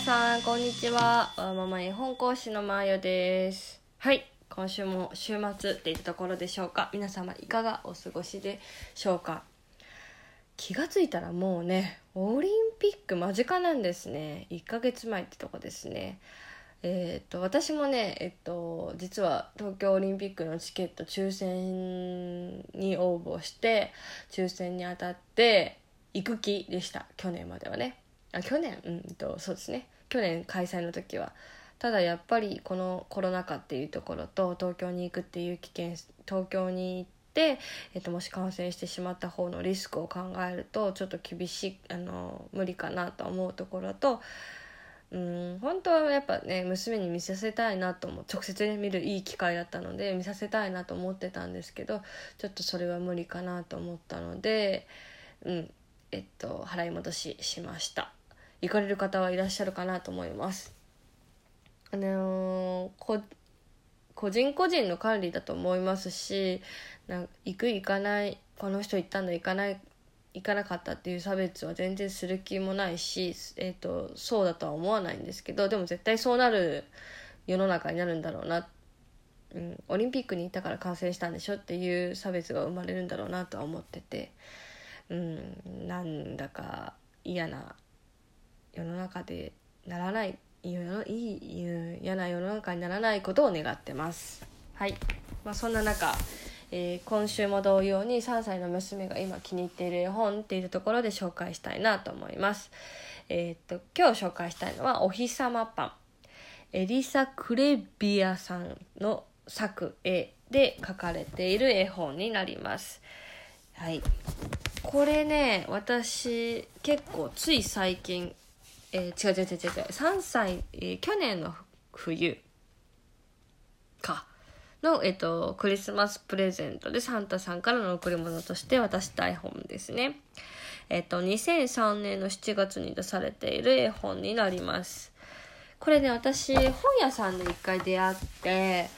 さんこんにちは。わーママ絵本講師のまーよです。はい。今週も週末っていったところでしょうか。皆様いかがお過ごしでしょうか。気がついたらもうねオリンピック間近なんですね。1ヶ月前ってとこですね。えー、と私もね、えっと、実は東京オリンピックのチケット抽選に応募して抽選に当たって行く気でした。去年まではね。あ去年？うんとそうですね。去年開催の時は。ただやっぱりこのコロナ禍っていうところと東京に行くっていう危険東京に行って、えっと、もし感染してしまった方のリスクを考えるとちょっと厳しいあの無理かなと思うところとうん本当はやっぱね娘に見させたいなと思う。直接、ね、見るいい機会だったので見させたいなと思ってたんですけどちょっとそれは無理かなと思ったのでうんえっと払い戻ししました。行かれる方はいらっしゃるかなと思います。あのー、個人個人の管理だと思いますしなん行く行かないこの人行ったんだ行かない行かなかったっていう差別は全然する気もないし、えーと、そうだとは思わないんですけどでも絶対そうなる世の中になるんだろうな、うん、オリンピックに行ったから感染したんでしょっていう差別が生まれるんだろうなとは思ってて、うん、なんだか嫌な世の中でならないいい嫌な世の中にならないことを願ってます。はい、まあ、そんな中えー、今週も同様に3歳の娘が今気に入っている絵本っていうところで紹介したいなと思います。えー、っと今日紹介したいのは「お日様パン」エリサ・クレビアさんの作絵で描かれている絵本になります。はい、これね私結構つい最近、えー、違う違う違う違う3歳、えー、去年の冬かの、えっと、クリスマスプレゼントでサンタさんからの贈り物として渡した絵本ですね。えっと、2003年の7月に出されている絵本になります。これね、私、本屋さんで一回出会って、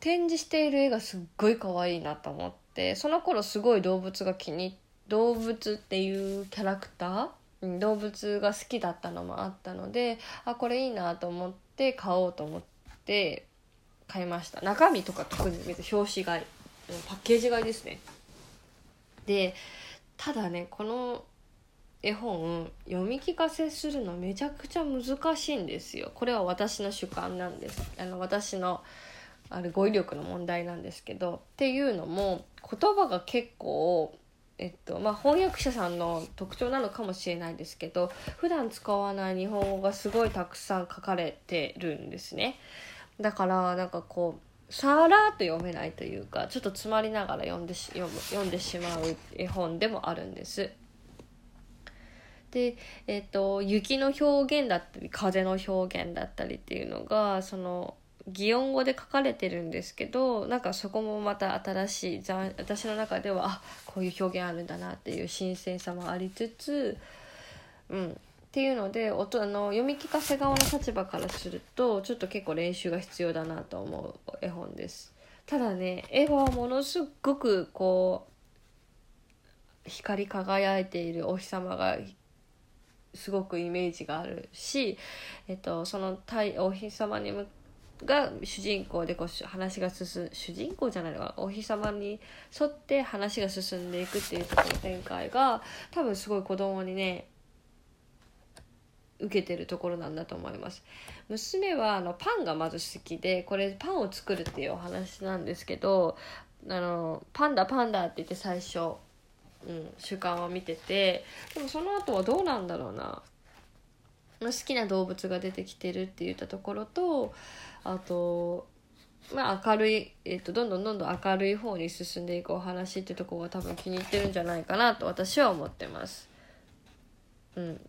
展示している絵がすっごい可愛いなと思って、その頃すごい動物が気に、動物っていうキャラクター動物が好きだったのもあったのであこれいいなと思って買おうと思って買いました。中身とか特に別に表紙買いパッケージ買いですね。でただねこの絵本読み聞かせするのめちゃくちゃ難しいんですよ。これは私の主観なんです。あの私のあれ語彙力の問題なんですけどっていうのも言葉が結構えっとまあ、翻訳者さんの特徴なのかもしれないですけど普段使わない日本語がすごいたくさん書かれてるんですね。だからなんかこうさらっと読めないというかちょっと詰まりながら読んでし読む読んでしまう絵本でもあるんです。で、えっと、雪の表現だったり風の表現だったりっていうのがその擬音語で書かれてるんですけどなんかそこもまた新しい私の中ではあこういう表現あるんだなっていう新鮮さもありつつ、うん、っていうので音あの読み聞かせ側の立場からするとちょっと結構練習が必要だなと思う絵本です。ただね絵はものすごくこう光り輝いているお日様がすごくイメージがあるし、えっと、そのお日様に向が主人公でこう話が進む主人公じゃないのかお日様に沿って話が進んでいくっていうところ展開が多分すごい子供にね受けてるところなんだと思います。娘はあのパンがまず好きでこれパンを作るっていうお話なんですけどあのパンダパンダって言って最初、うん、主観を見ててでもその後はどうなんだろうな。好きな動物が出てきてるって言ったところとあとまあ明るい、えーと、どんどんどんどん明るい方に進んでいくお話ってとこが多分気に入ってるんじゃないかなと私は思ってます。うん、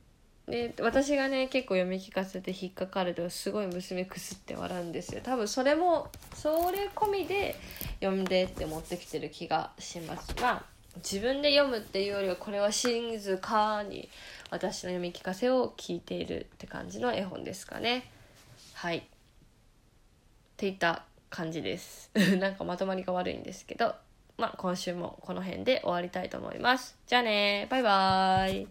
で私がね結構読み聞かせて引っかかるとすごい娘くすって笑うんですよ。多分それもそれ込みで読んでって持ってきてる気がします。まあ自分で読むっていうよりはこれは静かに私の読み聞かせを聞いているって感じの絵本ですかね。はいっていった感じです なんかまとまりが悪いんですけど、まあ、今週もこの辺で終わりたいと思います。じゃあねバイバーイ。